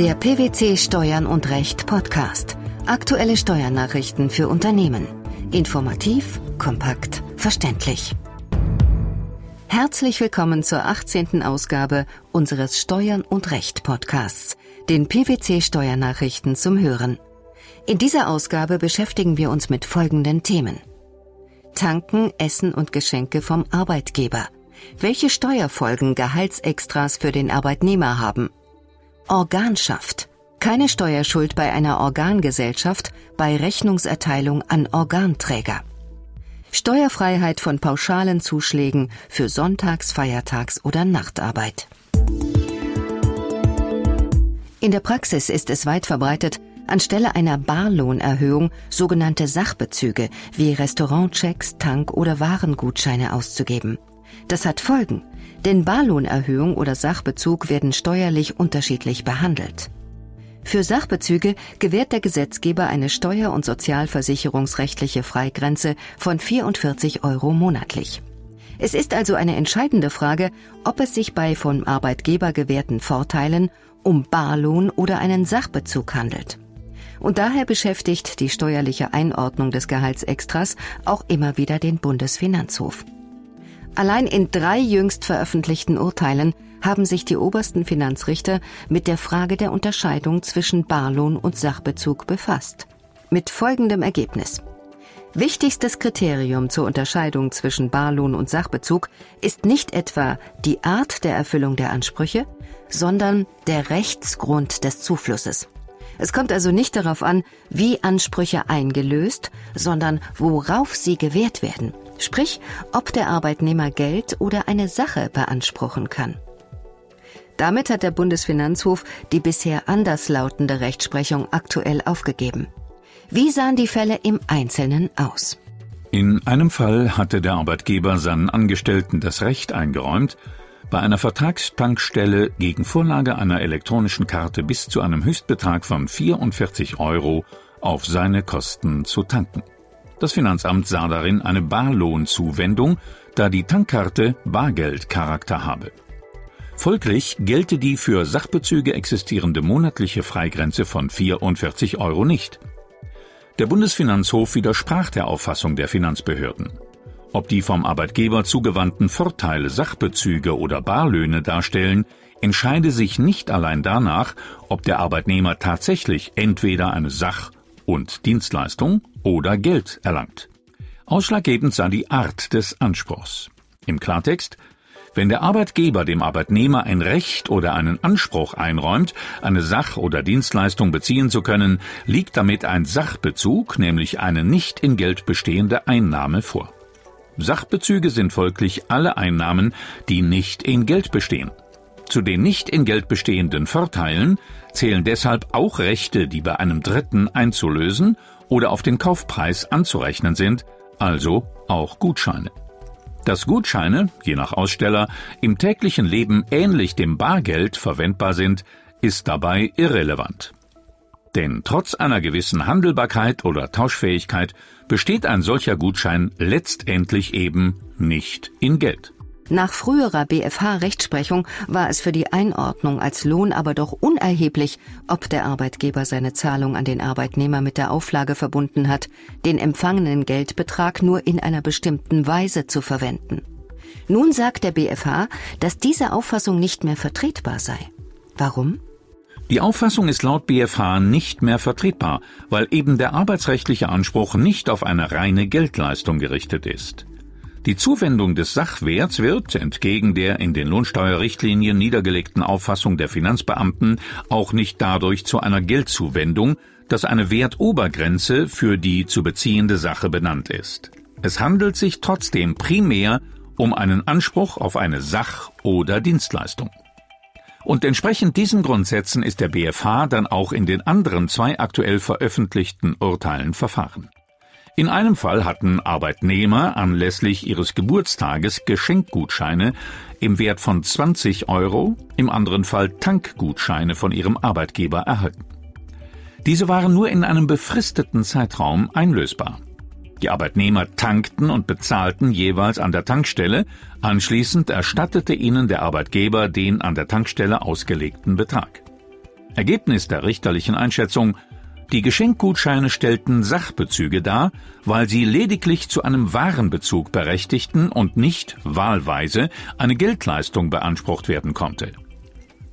Der PwC Steuern und Recht Podcast. Aktuelle Steuernachrichten für Unternehmen. Informativ, kompakt, verständlich. Herzlich willkommen zur 18. Ausgabe unseres Steuern und Recht Podcasts, den PwC Steuernachrichten zum Hören. In dieser Ausgabe beschäftigen wir uns mit folgenden Themen. Tanken, Essen und Geschenke vom Arbeitgeber. Welche Steuerfolgen Gehaltsextras für den Arbeitnehmer haben. Organschaft. Keine Steuerschuld bei einer Organgesellschaft bei Rechnungserteilung an Organträger. Steuerfreiheit von pauschalen Zuschlägen für Sonntags-, Feiertags- oder Nachtarbeit. In der Praxis ist es weit verbreitet, anstelle einer Barlohnerhöhung sogenannte Sachbezüge wie Restaurantchecks, Tank- oder Warengutscheine auszugeben. Das hat Folgen, denn Barlohnerhöhung oder Sachbezug werden steuerlich unterschiedlich behandelt. Für Sachbezüge gewährt der Gesetzgeber eine steuer- und sozialversicherungsrechtliche Freigrenze von 44 Euro monatlich. Es ist also eine entscheidende Frage, ob es sich bei vom Arbeitgeber gewährten Vorteilen um Barlohn oder einen Sachbezug handelt. Und daher beschäftigt die steuerliche Einordnung des Gehaltsextras auch immer wieder den Bundesfinanzhof. Allein in drei jüngst veröffentlichten Urteilen haben sich die obersten Finanzrichter mit der Frage der Unterscheidung zwischen Barlohn und Sachbezug befasst. Mit folgendem Ergebnis. Wichtigstes Kriterium zur Unterscheidung zwischen Barlohn und Sachbezug ist nicht etwa die Art der Erfüllung der Ansprüche, sondern der Rechtsgrund des Zuflusses. Es kommt also nicht darauf an, wie Ansprüche eingelöst, sondern worauf sie gewährt werden, sprich ob der Arbeitnehmer Geld oder eine Sache beanspruchen kann. Damit hat der Bundesfinanzhof die bisher anderslautende Rechtsprechung aktuell aufgegeben. Wie sahen die Fälle im Einzelnen aus? In einem Fall hatte der Arbeitgeber seinen Angestellten das Recht eingeräumt, bei einer Vertragstankstelle gegen Vorlage einer elektronischen Karte bis zu einem Höchstbetrag von 44 Euro auf seine Kosten zu tanken. Das Finanzamt sah darin eine Barlohnzuwendung, da die Tankkarte Bargeldcharakter habe. Folglich gelte die für Sachbezüge existierende monatliche Freigrenze von 44 Euro nicht. Der Bundesfinanzhof widersprach der Auffassung der Finanzbehörden. Ob die vom Arbeitgeber zugewandten Vorteile Sachbezüge oder Barlöhne darstellen, entscheide sich nicht allein danach, ob der Arbeitnehmer tatsächlich entweder eine Sach- und Dienstleistung oder Geld erlangt. Ausschlaggebend sei die Art des Anspruchs. Im Klartext, wenn der Arbeitgeber dem Arbeitnehmer ein Recht oder einen Anspruch einräumt, eine Sach- oder Dienstleistung beziehen zu können, liegt damit ein Sachbezug, nämlich eine nicht in Geld bestehende Einnahme vor. Sachbezüge sind folglich alle Einnahmen, die nicht in Geld bestehen. Zu den nicht in Geld bestehenden Vorteilen zählen deshalb auch Rechte, die bei einem Dritten einzulösen oder auf den Kaufpreis anzurechnen sind, also auch Gutscheine. Dass Gutscheine, je nach Aussteller, im täglichen Leben ähnlich dem Bargeld verwendbar sind, ist dabei irrelevant. Denn trotz einer gewissen Handelbarkeit oder Tauschfähigkeit besteht ein solcher Gutschein letztendlich eben nicht in Geld. Nach früherer BFH-Rechtsprechung war es für die Einordnung als Lohn aber doch unerheblich, ob der Arbeitgeber seine Zahlung an den Arbeitnehmer mit der Auflage verbunden hat, den empfangenen Geldbetrag nur in einer bestimmten Weise zu verwenden. Nun sagt der BFH, dass diese Auffassung nicht mehr vertretbar sei. Warum? Die Auffassung ist laut BFH nicht mehr vertretbar, weil eben der arbeitsrechtliche Anspruch nicht auf eine reine Geldleistung gerichtet ist. Die Zuwendung des Sachwerts wird, entgegen der in den Lohnsteuerrichtlinien niedergelegten Auffassung der Finanzbeamten, auch nicht dadurch zu einer Geldzuwendung, dass eine Wertobergrenze für die zu beziehende Sache benannt ist. Es handelt sich trotzdem primär um einen Anspruch auf eine Sach- oder Dienstleistung. Und entsprechend diesen Grundsätzen ist der BFH dann auch in den anderen zwei aktuell veröffentlichten Urteilen verfahren. In einem Fall hatten Arbeitnehmer anlässlich ihres Geburtstages Geschenkgutscheine im Wert von 20 Euro, im anderen Fall Tankgutscheine von ihrem Arbeitgeber erhalten. Diese waren nur in einem befristeten Zeitraum einlösbar. Die Arbeitnehmer tankten und bezahlten jeweils an der Tankstelle, anschließend erstattete ihnen der Arbeitgeber den an der Tankstelle ausgelegten Betrag. Ergebnis der richterlichen Einschätzung die Geschenkgutscheine stellten Sachbezüge dar, weil sie lediglich zu einem Warenbezug berechtigten und nicht wahlweise eine Geldleistung beansprucht werden konnte.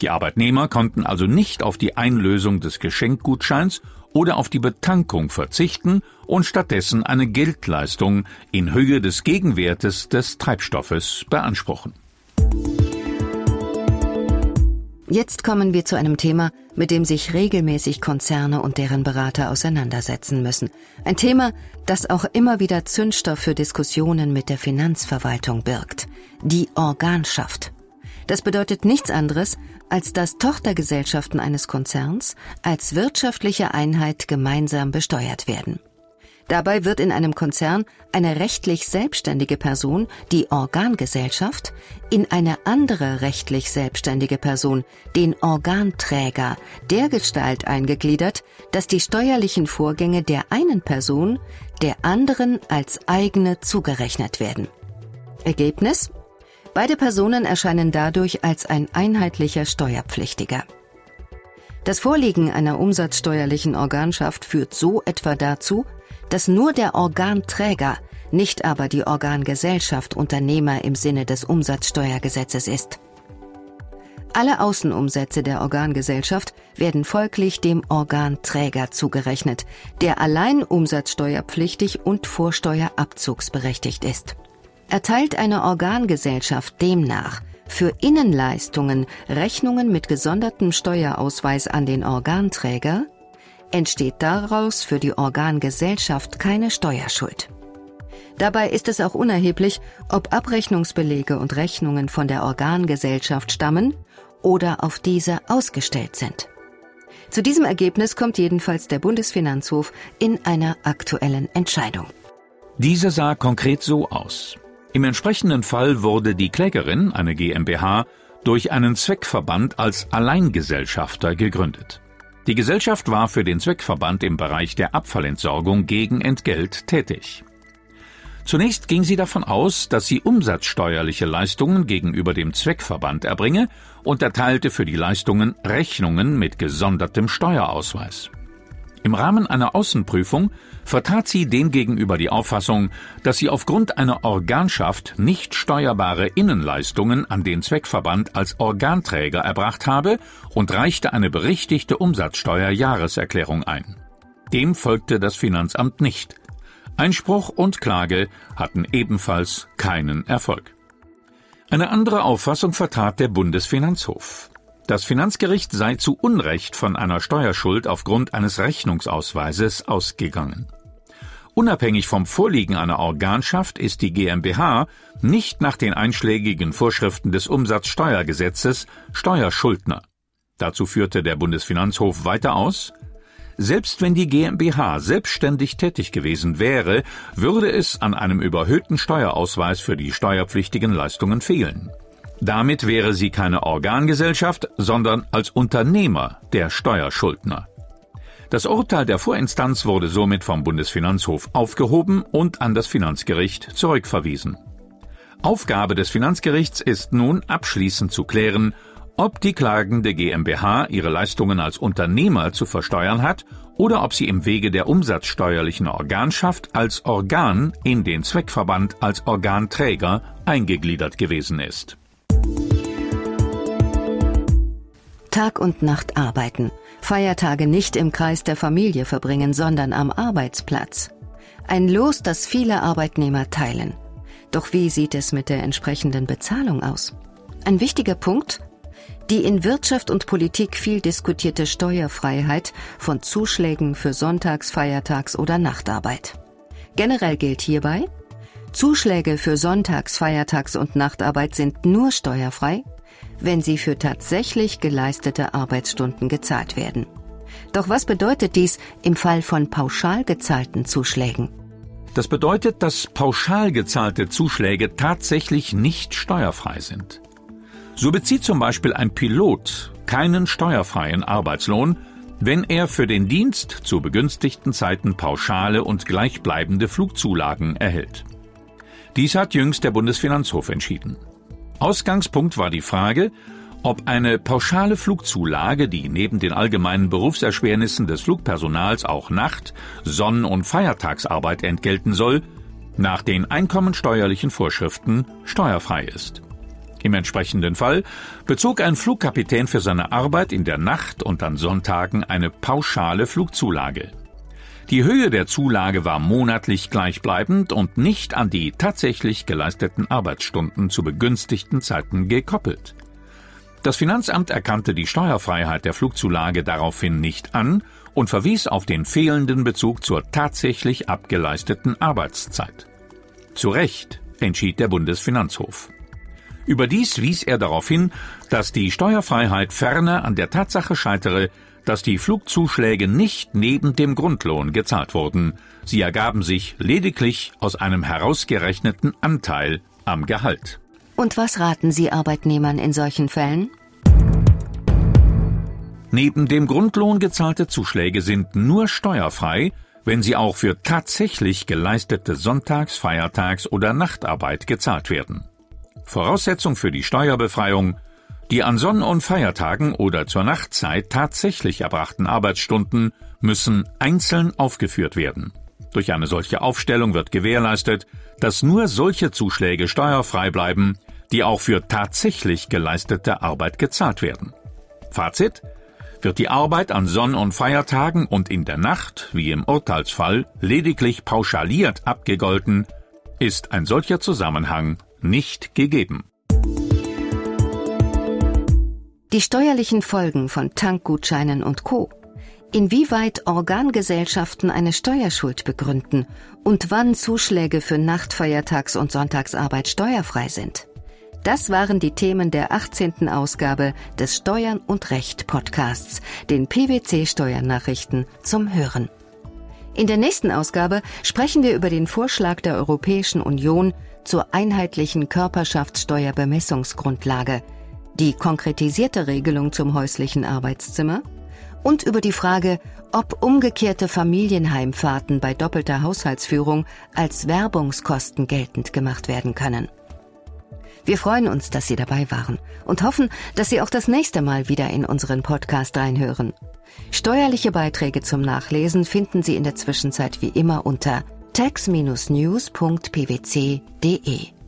Die Arbeitnehmer konnten also nicht auf die Einlösung des Geschenkgutscheins oder auf die Betankung verzichten und stattdessen eine Geldleistung in Höhe des Gegenwertes des Treibstoffes beanspruchen. Jetzt kommen wir zu einem Thema, mit dem sich regelmäßig Konzerne und deren Berater auseinandersetzen müssen. Ein Thema, das auch immer wieder Zündstoff für Diskussionen mit der Finanzverwaltung birgt. Die Organschaft. Das bedeutet nichts anderes, als dass Tochtergesellschaften eines Konzerns als wirtschaftliche Einheit gemeinsam besteuert werden. Dabei wird in einem Konzern eine rechtlich selbstständige Person, die Organgesellschaft, in eine andere rechtlich selbstständige Person, den Organträger, dergestalt eingegliedert, dass die steuerlichen Vorgänge der einen Person der anderen als eigene zugerechnet werden. Ergebnis? Beide Personen erscheinen dadurch als ein einheitlicher Steuerpflichtiger. Das Vorliegen einer umsatzsteuerlichen Organschaft führt so etwa dazu, dass nur der Organträger, nicht aber die Organgesellschaft Unternehmer im Sinne des Umsatzsteuergesetzes ist. Alle Außenumsätze der Organgesellschaft werden folglich dem Organträger zugerechnet, der allein umsatzsteuerpflichtig und vorsteuerabzugsberechtigt ist. Erteilt eine Organgesellschaft demnach für Innenleistungen Rechnungen mit gesondertem Steuerausweis an den Organträger, entsteht daraus für die Organgesellschaft keine Steuerschuld. Dabei ist es auch unerheblich, ob Abrechnungsbelege und Rechnungen von der Organgesellschaft stammen oder auf diese ausgestellt sind. Zu diesem Ergebnis kommt jedenfalls der Bundesfinanzhof in einer aktuellen Entscheidung. Diese sah konkret so aus. Im entsprechenden Fall wurde die Klägerin, eine GmbH, durch einen Zweckverband als Alleingesellschafter gegründet. Die Gesellschaft war für den Zweckverband im Bereich der Abfallentsorgung gegen Entgelt tätig. Zunächst ging sie davon aus, dass sie umsatzsteuerliche Leistungen gegenüber dem Zweckverband erbringe und erteilte für die Leistungen Rechnungen mit gesondertem Steuerausweis. Im Rahmen einer Außenprüfung vertrat sie demgegenüber die Auffassung, dass sie aufgrund einer Organschaft nicht steuerbare Innenleistungen an den Zweckverband als Organträger erbracht habe und reichte eine berichtigte Umsatzsteuerjahreserklärung ein. Dem folgte das Finanzamt nicht. Einspruch und Klage hatten ebenfalls keinen Erfolg. Eine andere Auffassung vertrat der Bundesfinanzhof. Das Finanzgericht sei zu Unrecht von einer Steuerschuld aufgrund eines Rechnungsausweises ausgegangen. Unabhängig vom Vorliegen einer Organschaft ist die GmbH nicht nach den einschlägigen Vorschriften des Umsatzsteuergesetzes Steuerschuldner. Dazu führte der Bundesfinanzhof weiter aus, selbst wenn die GmbH selbstständig tätig gewesen wäre, würde es an einem überhöhten Steuerausweis für die steuerpflichtigen Leistungen fehlen. Damit wäre sie keine Organgesellschaft, sondern als Unternehmer der Steuerschuldner. Das Urteil der Vorinstanz wurde somit vom Bundesfinanzhof aufgehoben und an das Finanzgericht zurückverwiesen. Aufgabe des Finanzgerichts ist nun abschließend zu klären, ob die klagende GmbH ihre Leistungen als Unternehmer zu versteuern hat oder ob sie im Wege der umsatzsteuerlichen Organschaft als Organ in den Zweckverband als Organträger eingegliedert gewesen ist. Tag und Nacht arbeiten, Feiertage nicht im Kreis der Familie verbringen, sondern am Arbeitsplatz. Ein Los, das viele Arbeitnehmer teilen. Doch wie sieht es mit der entsprechenden Bezahlung aus? Ein wichtiger Punkt? Die in Wirtschaft und Politik viel diskutierte Steuerfreiheit von Zuschlägen für Sonntags-, Feiertags- oder Nachtarbeit. Generell gilt hierbei, Zuschläge für Sonntags-, Feiertags- und Nachtarbeit sind nur steuerfrei, wenn sie für tatsächlich geleistete Arbeitsstunden gezahlt werden. Doch was bedeutet dies im Fall von pauschal gezahlten Zuschlägen? Das bedeutet, dass pauschal gezahlte Zuschläge tatsächlich nicht steuerfrei sind. So bezieht zum Beispiel ein Pilot keinen steuerfreien Arbeitslohn, wenn er für den Dienst zu begünstigten Zeiten pauschale und gleichbleibende Flugzulagen erhält. Dies hat jüngst der Bundesfinanzhof entschieden. Ausgangspunkt war die Frage, ob eine pauschale Flugzulage, die neben den allgemeinen Berufserschwernissen des Flugpersonals auch Nacht-, Sonn- und Feiertagsarbeit entgelten soll, nach den einkommensteuerlichen Vorschriften steuerfrei ist. Im entsprechenden Fall bezog ein Flugkapitän für seine Arbeit in der Nacht und an Sonntagen eine pauschale Flugzulage. Die Höhe der Zulage war monatlich gleichbleibend und nicht an die tatsächlich geleisteten Arbeitsstunden zu begünstigten Zeiten gekoppelt. Das Finanzamt erkannte die Steuerfreiheit der Flugzulage daraufhin nicht an und verwies auf den fehlenden Bezug zur tatsächlich abgeleisteten Arbeitszeit. Zu Recht entschied der Bundesfinanzhof. Überdies wies er darauf hin, dass die Steuerfreiheit ferner an der Tatsache scheitere, dass die Flugzuschläge nicht neben dem Grundlohn gezahlt wurden, sie ergaben sich lediglich aus einem herausgerechneten Anteil am Gehalt. Und was raten Sie Arbeitnehmern in solchen Fällen? Neben dem Grundlohn gezahlte Zuschläge sind nur steuerfrei, wenn sie auch für tatsächlich geleistete Sonntags-, Feiertags- oder Nachtarbeit gezahlt werden. Voraussetzung für die Steuerbefreiung die an Sonn- und Feiertagen oder zur Nachtzeit tatsächlich erbrachten Arbeitsstunden müssen einzeln aufgeführt werden. Durch eine solche Aufstellung wird gewährleistet, dass nur solche Zuschläge steuerfrei bleiben, die auch für tatsächlich geleistete Arbeit gezahlt werden. Fazit wird die Arbeit an Sonn- und Feiertagen und in der Nacht, wie im Urteilsfall, lediglich pauschaliert abgegolten, ist ein solcher Zusammenhang nicht gegeben. Die steuerlichen Folgen von Tankgutscheinen und Co. Inwieweit Organgesellschaften eine Steuerschuld begründen und wann Zuschläge für Nachtfeiertags- und Sonntagsarbeit steuerfrei sind. Das waren die Themen der 18. Ausgabe des Steuern und Recht Podcasts, den PwC Steuernachrichten zum Hören. In der nächsten Ausgabe sprechen wir über den Vorschlag der Europäischen Union zur einheitlichen Körperschaftssteuerbemessungsgrundlage – die konkretisierte Regelung zum häuslichen Arbeitszimmer und über die Frage, ob umgekehrte Familienheimfahrten bei doppelter Haushaltsführung als Werbungskosten geltend gemacht werden können. Wir freuen uns, dass Sie dabei waren und hoffen, dass Sie auch das nächste Mal wieder in unseren Podcast reinhören. Steuerliche Beiträge zum Nachlesen finden Sie in der Zwischenzeit wie immer unter tax-news.pwc.de.